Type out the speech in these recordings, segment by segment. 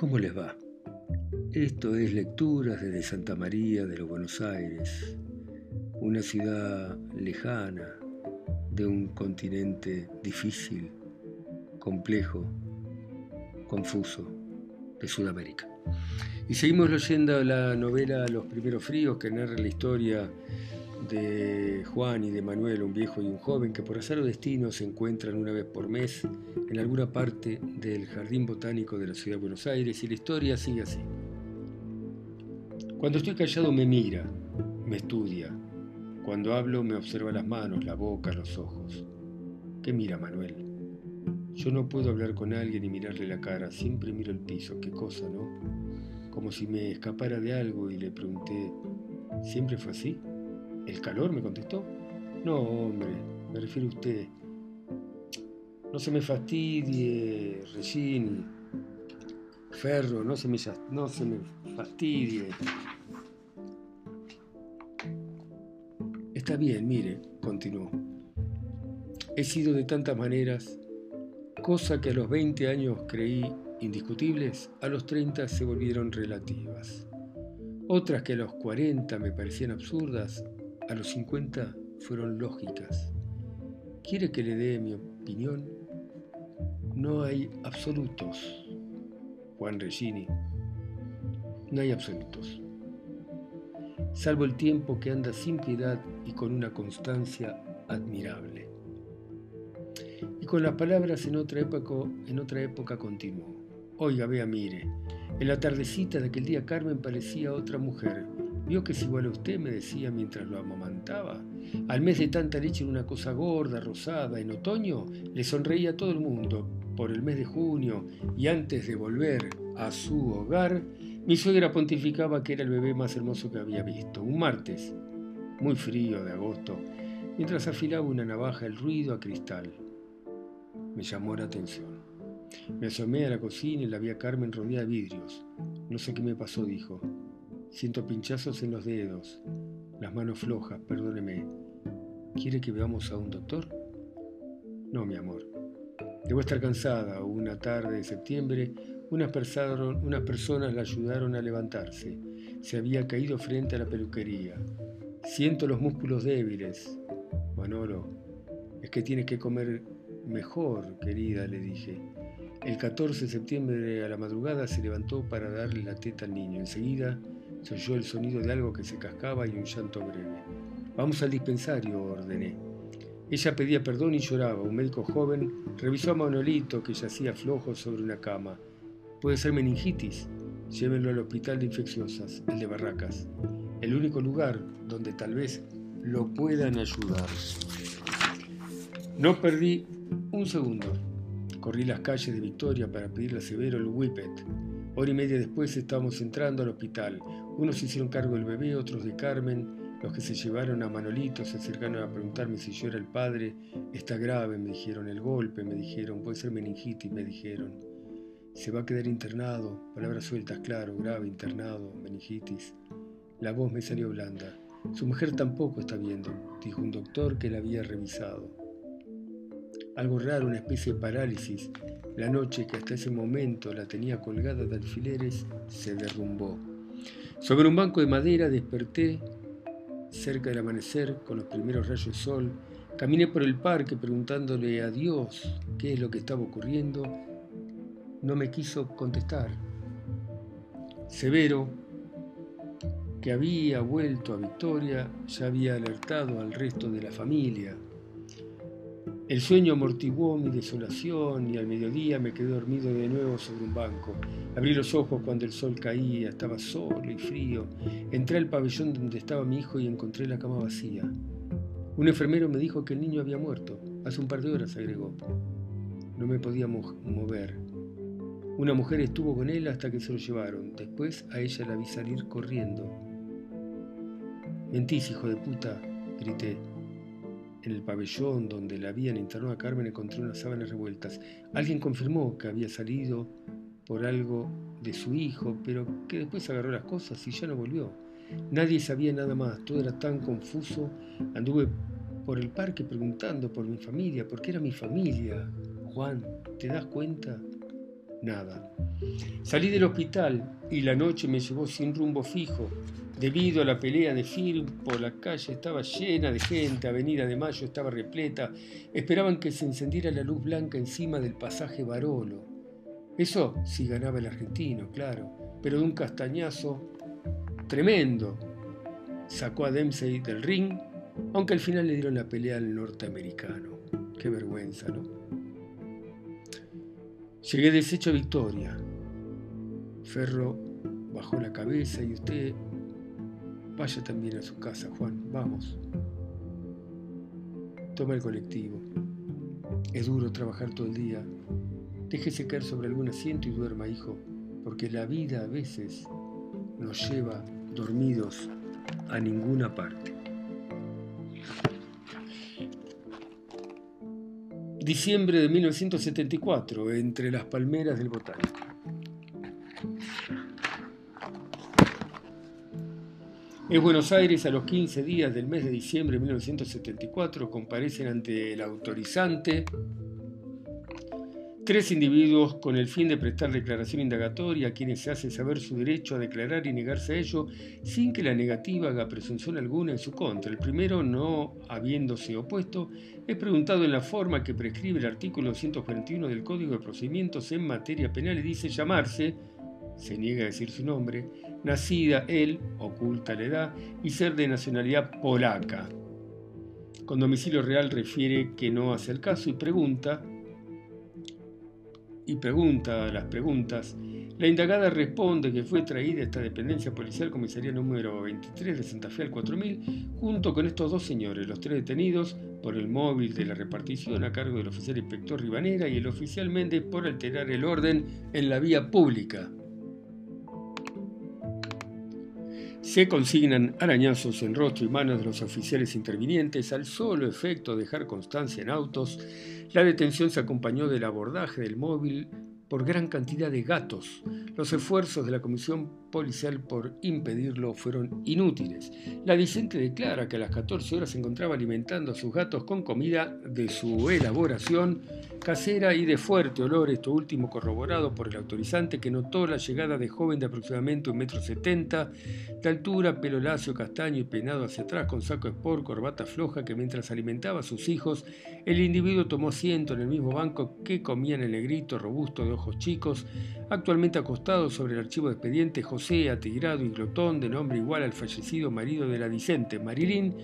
¿Cómo les va? Esto es Lecturas desde Santa María de los Buenos Aires, una ciudad lejana de un continente difícil, complejo, confuso de Sudamérica. Y seguimos leyendo la novela Los primeros fríos que narra la historia de Juan y de Manuel, un viejo y un joven que por azar o destino se encuentran una vez por mes en alguna parte del jardín botánico de la ciudad de Buenos Aires y la historia sigue así. Cuando estoy callado me mira, me estudia. Cuando hablo me observa las manos, la boca, los ojos. ¿Qué mira Manuel? Yo no puedo hablar con alguien y mirarle la cara, siempre miro el piso, qué cosa, ¿no? Como si me escapara de algo y le pregunté, ¿siempre fue así? ¿El calor? me contestó. No, hombre, me refiero a usted. No se me fastidie, Regini. Ferro, no se me, no se me fastidie. Está bien, mire, continuó. He sido de tantas maneras, cosa que a los 20 años creí indiscutibles, a los 30 se volvieron relativas. Otras que a los 40 me parecían absurdas, a los 50 fueron lógicas. ¿Quiere que le dé mi opinión? No hay absolutos, Juan Regini. No hay absolutos. Salvo el tiempo que anda sin piedad y con una constancia admirable. Y con las palabras en otra época, en otra época continuó. Oiga, vea, mire. En la tardecita de aquel día Carmen parecía otra mujer Vio que es igual a usted, me decía mientras lo amamantaba. Al mes de tanta leche en una cosa gorda, rosada, en otoño, le sonreía a todo el mundo. Por el mes de junio, y antes de volver a su hogar, mi suegra pontificaba que era el bebé más hermoso que había visto. Un martes, muy frío de agosto, mientras afilaba una navaja el ruido a cristal. Me llamó la atención. Me asomé a la cocina y la vi a Carmen rodeada de vidrios. No sé qué me pasó, dijo. Siento pinchazos en los dedos, las manos flojas, perdóneme. ¿Quiere que veamos a un doctor? No, mi amor. Debo estar cansada. Una tarde de septiembre, unas, unas personas la ayudaron a levantarse. Se había caído frente a la peluquería. Siento los músculos débiles. Manolo, es que tienes que comer mejor, querida, le dije. El 14 de septiembre a la madrugada se levantó para darle la teta al niño. Enseguida se oyó el sonido de algo que se cascaba y un llanto breve. Vamos al dispensario, ordené. Ella pedía perdón y lloraba. Un médico joven revisó a Manolito que yacía flojo sobre una cama. Puede ser meningitis. Llévenlo al hospital de infecciosas, el de Barracas. El único lugar donde tal vez lo puedan ayudar. No perdí un segundo. Corrí las calles de Victoria para pedirle a Severo el whippet. Hora y media después estábamos entrando al hospital. Unos se hicieron cargo del bebé, otros de Carmen. Los que se llevaron a Manolito se acercaron a preguntarme si yo era el padre. Está grave, me dijeron. El golpe, me dijeron. Puede ser meningitis, me dijeron. Se va a quedar internado. Palabras sueltas, claro. Grave, internado, meningitis. La voz me salió blanda. Su mujer tampoco está viendo, dijo un doctor que la había revisado. Algo raro, una especie de parálisis. La noche que hasta ese momento la tenía colgada de alfileres se derrumbó. Sobre un banco de madera desperté cerca del amanecer con los primeros rayos de sol. Caminé por el parque preguntándole a Dios qué es lo que estaba ocurriendo. No me quiso contestar. Severo, que había vuelto a Victoria, ya había alertado al resto de la familia. El sueño amortiguó mi desolación y al mediodía me quedé dormido de nuevo sobre un banco. Abrí los ojos cuando el sol caía, estaba solo y frío. Entré al pabellón donde estaba mi hijo y encontré la cama vacía. Un enfermero me dijo que el niño había muerto. Hace un par de horas, agregó. No me podía mover. Una mujer estuvo con él hasta que se lo llevaron. Después a ella la vi salir corriendo. Mentís, hijo de puta, grité. En el pabellón donde la habían internado a Carmen encontré unas sábanas revueltas. Alguien confirmó que había salido por algo de su hijo, pero que después agarró las cosas y ya no volvió. Nadie sabía nada más, todo era tan confuso. Anduve por el parque preguntando por mi familia, porque era mi familia. Juan, ¿te das cuenta? nada. Salí del hospital y la noche me llevó sin rumbo fijo. Debido a la pelea de Firpo, la calle estaba llena de gente, Avenida de Mayo estaba repleta. Esperaban que se encendiera la luz blanca encima del pasaje Barolo. Eso sí ganaba el argentino, claro, pero de un castañazo tremendo. Sacó a Dempsey del ring, aunque al final le dieron la pelea al norteamericano. Qué vergüenza, ¿no? Llegué deshecho a Victoria. Ferro bajó la cabeza y usted vaya también a su casa, Juan, vamos. Toma el colectivo. Es duro trabajar todo el día. Déjese caer sobre algún asiento y duerma, hijo, porque la vida a veces nos lleva dormidos a ninguna parte. Diciembre de 1974, entre las palmeras del Botánico. En Buenos Aires, a los 15 días del mes de diciembre de 1974, comparecen ante el autorizante Tres individuos con el fin de prestar declaración indagatoria a quienes se hace saber su derecho a declarar y negarse a ello sin que la negativa haga presunción alguna en su contra. El primero, no habiéndose opuesto, es preguntado en la forma que prescribe el artículo 241 del Código de Procedimientos en materia penal y dice llamarse, se niega a decir su nombre, nacida él, oculta la edad, y ser de nacionalidad polaca. Con domicilio real refiere que no hace el caso y pregunta y pregunta las preguntas, la indagada responde que fue traída esta dependencia policial comisaría número 23 de Santa Fe al 4000 junto con estos dos señores, los tres detenidos por el móvil de la repartición a cargo del oficial inspector Ribanera y el oficial Méndez por alterar el orden en la vía pública. Se consignan arañazos en rostro y manos de los oficiales intervinientes al solo efecto de dejar constancia en autos. La detención se acompañó del abordaje del móvil por gran cantidad de gatos. Los esfuerzos de la comisión policial por impedirlo fueron inútiles. La Vicente declara que a las 14 horas se encontraba alimentando a sus gatos con comida de su elaboración casera y de fuerte olor, esto último corroborado por el autorizante que notó la llegada de joven de aproximadamente un metro setenta, de altura, pelo lacio, castaño y peinado hacia atrás con saco sport, corbata floja, que mientras alimentaba a sus hijos, el individuo tomó asiento en el mismo banco que comían el negrito robusto de chicos, actualmente acostado sobre el archivo de expediente José Atigrado y Glotón, de nombre igual al fallecido marido de la Vicente, Marilín,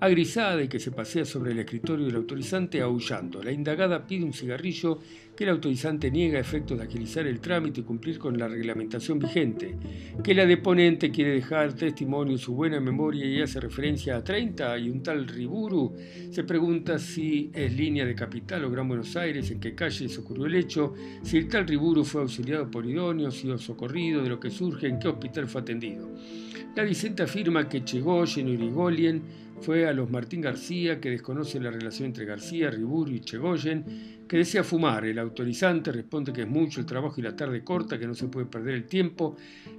agrisada y que se pasea sobre el escritorio del autorizante aullando. La indagada pide un cigarrillo que el autorizante niega efectos de agilizar el trámite y cumplir con la reglamentación vigente, que la deponente quiere dejar testimonio de su buena memoria y hace referencia a 30 y un tal Riburu, se pregunta si es línea de capital o Gran Buenos Aires, en qué calle se ocurrió el hecho, si el tal Riburu fue auxiliado por idóneo, sido socorrido, de lo que surge, en qué hospital fue atendido. La Vicente afirma que Chegoyen Urigolien fue a los Martín García, que desconoce la relación entre García, Riburu y Chegoyen, que desea fumar. El autorizante responde que es mucho el trabajo y la tarde corta, que no se puede perder el tiempo.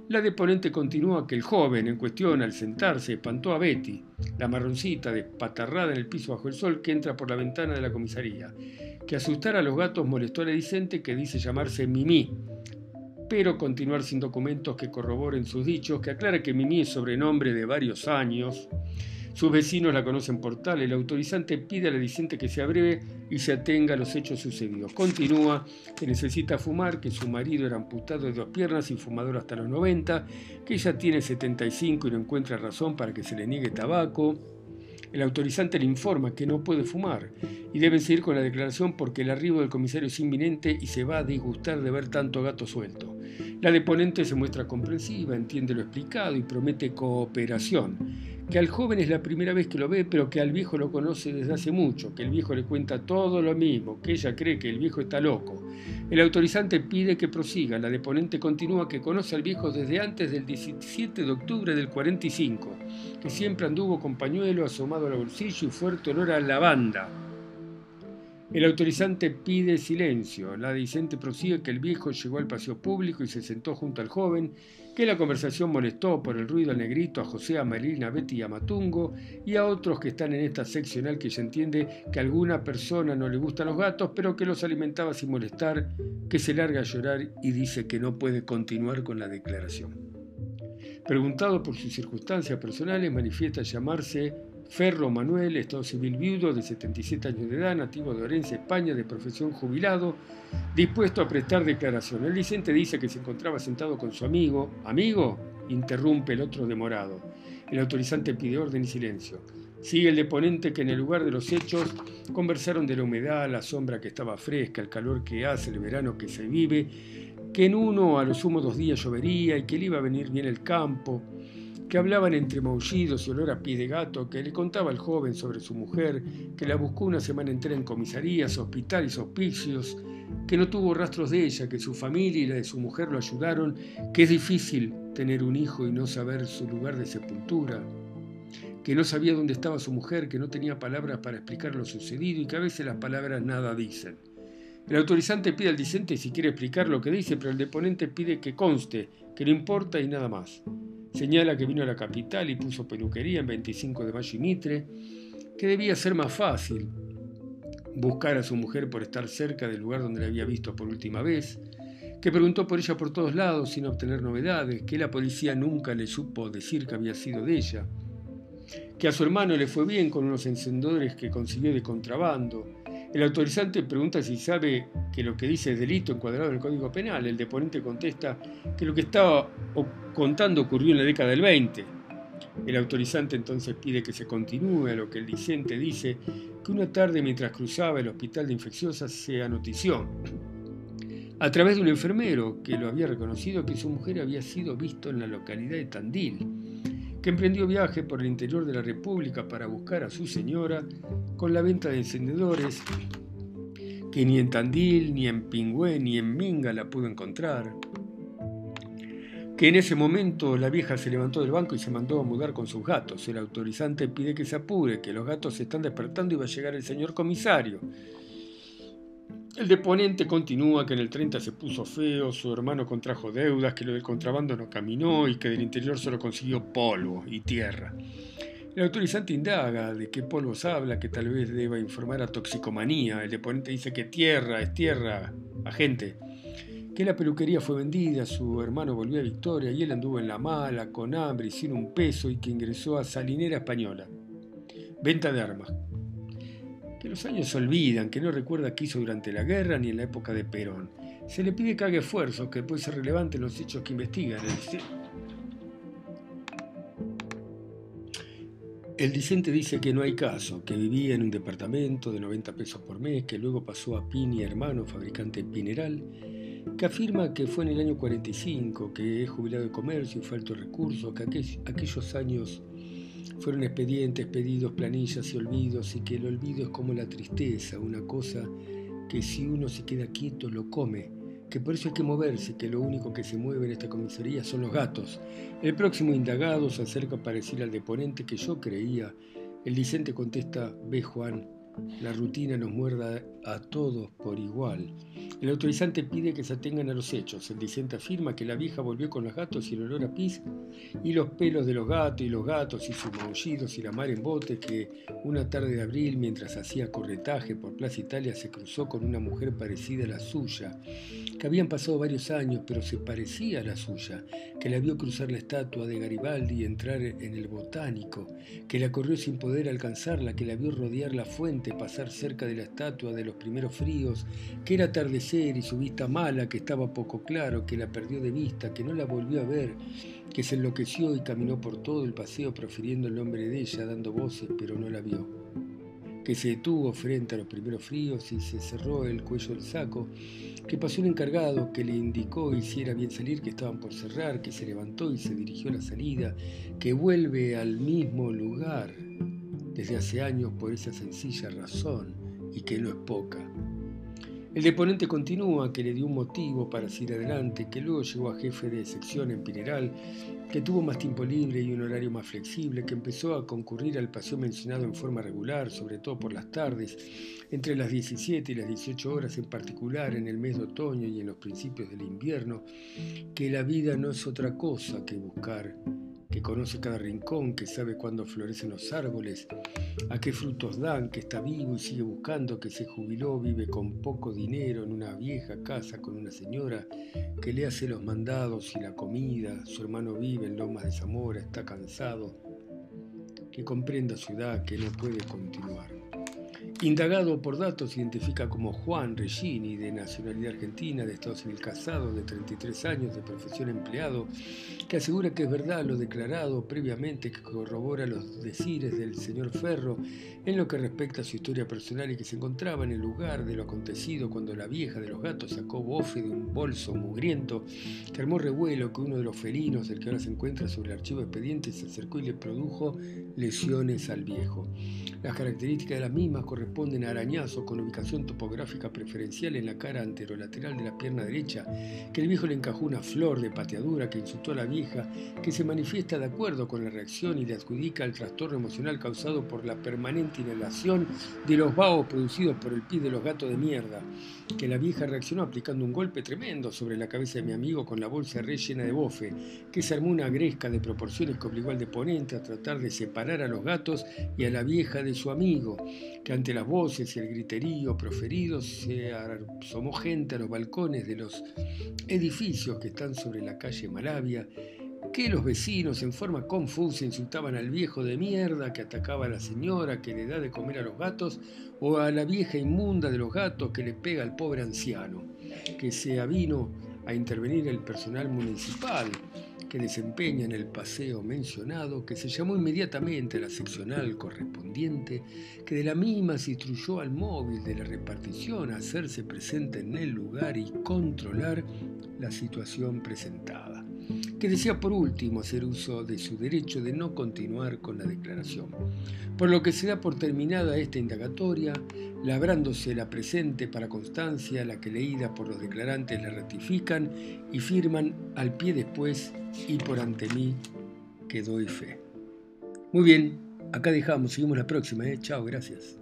La deponente continúa que el joven en cuestión, al sentarse, espantó a Betty, la marroncita despatarrada en el piso bajo el sol, que entra por la ventana de la comisaría. Que asustar a los gatos molestó a la Vicente, que dice llamarse Mimi pero continuar sin documentos que corroboren sus dichos, que aclara que Mimi es sobrenombre de varios años, sus vecinos la conocen por tal. El autorizante pide a la diciente que sea breve y se atenga a los hechos sucedidos. Continúa que necesita fumar, que su marido era amputado de dos piernas y fumador hasta los 90, que ella tiene 75 y no encuentra razón para que se le niegue tabaco. El autorizante le informa que no puede fumar y deben seguir con la declaración porque el arribo del comisario es inminente y se va a disgustar de ver tanto gato suelto. La deponente se muestra comprensiva, entiende lo explicado y promete cooperación que al joven es la primera vez que lo ve, pero que al viejo lo conoce desde hace mucho, que el viejo le cuenta todo lo mismo, que ella cree que el viejo está loco. El autorizante pide que prosiga, la deponente continúa que conoce al viejo desde antes del 17 de octubre del 45, que siempre anduvo con pañuelo asomado al bolsillo y fuerte olor a lavanda. El autorizante pide silencio. La dicente prosigue que el viejo llegó al paseo público y se sentó junto al joven, que la conversación molestó por el ruido al negrito a José, a Marilina, a Betty y a Matungo y a otros que están en esta seccional que se entiende que a alguna persona no le gustan los gatos, pero que los alimentaba sin molestar, que se larga a llorar y dice que no puede continuar con la declaración. Preguntado por sus circunstancias personales, manifiesta llamarse Ferro Manuel, Estado civil viudo de 77 años de edad, nativo de Orense, España, de profesión jubilado, dispuesto a prestar declaración. El licente dice que se encontraba sentado con su amigo. ¿Amigo? interrumpe el otro demorado. El autorizante pide orden y silencio. Sigue el deponente que en el lugar de los hechos conversaron de la humedad, la sombra que estaba fresca, el calor que hace, el verano que se vive, que en uno a lo sumo dos días llovería y que le iba a venir bien el campo que hablaban entre maullidos y olor a pie de gato, que le contaba al joven sobre su mujer, que la buscó una semana entera en comisarías, hospitales, hospicios, que no tuvo rastros de ella, que su familia y la de su mujer lo ayudaron, que es difícil tener un hijo y no saber su lugar de sepultura, que no sabía dónde estaba su mujer, que no tenía palabras para explicar lo sucedido y que a veces las palabras nada dicen. El autorizante pide al dicente si quiere explicar lo que dice, pero el deponente pide que conste, que no importa y nada más. Señala que vino a la capital y puso peluquería en 25 de mayo y Mitre, que debía ser más fácil buscar a su mujer por estar cerca del lugar donde la había visto por última vez, que preguntó por ella por todos lados sin obtener novedades, que la policía nunca le supo decir que había sido de ella, que a su hermano le fue bien con unos encendedores que consiguió de contrabando, el autorizante pregunta si sabe que lo que dice es delito encuadrado en el Código Penal. El deponente contesta que lo que estaba contando ocurrió en la década del 20. El autorizante entonces pide que se continúe a lo que el dicente dice que una tarde mientras cruzaba el hospital de infecciosas se anotició a través de un enfermero que lo había reconocido que su mujer había sido visto en la localidad de Tandil que emprendió viaje por el interior de la República para buscar a su señora con la venta de encendedores, que ni en Tandil, ni en Pingüé, ni en Minga la pudo encontrar, que en ese momento la vieja se levantó del banco y se mandó a mudar con sus gatos. El autorizante pide que se apure, que los gatos se están despertando y va a llegar el señor comisario. El deponente continúa que en el 30 se puso feo, su hermano contrajo deudas, que lo del contrabando no caminó y que del interior solo consiguió polvo y tierra. El autorizante indaga de qué polvos habla, que tal vez deba informar a toxicomanía. El deponente dice que tierra es tierra, agente. Que la peluquería fue vendida, su hermano volvió a Victoria y él anduvo en la mala, con hambre y sin un peso y que ingresó a Salinera Española. Venta de armas que los años se olvidan, que no recuerda qué hizo durante la guerra ni en la época de Perón. Se le pide que haga esfuerzos, que puede ser relevante en los hechos que investigan. El dicente dice que no hay caso, que vivía en un departamento de 90 pesos por mes, que luego pasó a Pini Hermano, fabricante Pineral, que afirma que fue en el año 45, que es jubilado de comercio y fue alto recurso, que aquellos años fueron expedientes, pedidos, planillas y olvidos, y que el olvido es como la tristeza, una cosa que si uno se queda quieto lo come, que por eso hay que moverse, que lo único que se mueve en esta comisaría son los gatos. El próximo indagado se acerca para decir al deponente que yo creía. El licente contesta, ve Juan, la rutina nos muerda a todos por igual. El autorizante pide que se atengan a los hechos. El dicente afirma que la vieja volvió con los gatos y el olor a pis y los pelos de los gatos y los gatos y sus maullidos y la mar en bote que una tarde de abril mientras hacía corretaje por Plaza Italia se cruzó con una mujer parecida a la suya, que habían pasado varios años pero se parecía a la suya, que la vio cruzar la estatua de Garibaldi y entrar en el botánico, que la corrió sin poder alcanzarla, que la vio rodear la fuente, pasar cerca de la estatua de los primeros fríos, que era y su vista mala, que estaba poco claro, que la perdió de vista, que no la volvió a ver, que se enloqueció y caminó por todo el paseo profiriendo el nombre de ella, dando voces, pero no la vio. Que se detuvo frente a los primeros fríos y se cerró el cuello del saco, que pasó un encargado que le indicó hiciera bien salir, que estaban por cerrar, que se levantó y se dirigió a la salida, que vuelve al mismo lugar desde hace años por esa sencilla razón y que no es poca. El deponente continúa que le dio un motivo para seguir adelante, que luego llegó a jefe de sección en Pineral, que tuvo más tiempo libre y un horario más flexible, que empezó a concurrir al paseo mencionado en forma regular, sobre todo por las tardes, entre las 17 y las 18 horas en particular, en el mes de otoño y en los principios del invierno, que la vida no es otra cosa que buscar que conoce cada rincón, que sabe cuándo florecen los árboles, a qué frutos dan, que está vivo y sigue buscando, que se jubiló, vive con poco dinero en una vieja casa con una señora, que le hace los mandados y la comida, su hermano vive en Lomas de Zamora, está cansado, que comprenda su edad, que no puede continuar. Indagado por datos, identifica como Juan Regini, de nacionalidad argentina, de Estado civil casado, de 33 años, de profesión empleado, que asegura que es verdad lo declarado previamente, que corrobora los decires del señor Ferro en lo que respecta a su historia personal y que se encontraba en el lugar de lo acontecido cuando la vieja de los gatos sacó bofe de un bolso mugriento que armó revuelo que uno de los felinos, el que ahora se encuentra sobre el archivo expediente, se acercó y le produjo lesiones al viejo. Las características de las mismas corresponden a arañazos con ubicación topográfica preferencial en la cara anterolateral de la pierna derecha, que el viejo le encajó una flor de pateadura que insultó a la vieja, que se manifiesta de acuerdo con la reacción y le adjudica el trastorno emocional causado por la permanente inhalación de los vaos producidos por el pie de los gatos de mierda, que la vieja reaccionó aplicando un golpe tremendo sobre la cabeza de mi amigo con la bolsa rellena de bofe, que se armó una gresca de proporciones que obligó al deponente a tratar de separar a los gatos y a la vieja de de su amigo, que ante las voces y el griterío proferidos se asomó gente a los balcones de los edificios que están sobre la calle Malavia, que los vecinos en forma confusa insultaban al viejo de mierda que atacaba a la señora que le da de comer a los gatos o a la vieja inmunda de los gatos que le pega al pobre anciano, que se avino a intervenir el personal municipal que desempeña en el paseo mencionado, que se llamó inmediatamente a la seccional correspondiente, que de la misma se instruyó al móvil de la repartición a hacerse presente en el lugar y controlar la situación presentada que decía por último hacer uso de su derecho de no continuar con la declaración, por lo que se da por terminada esta indagatoria, labrándose la presente para constancia, la que leída por los declarantes la ratifican y firman al pie después y por ante mí que doy fe. Muy bien, acá dejamos, seguimos la próxima, ¿eh? chao, gracias.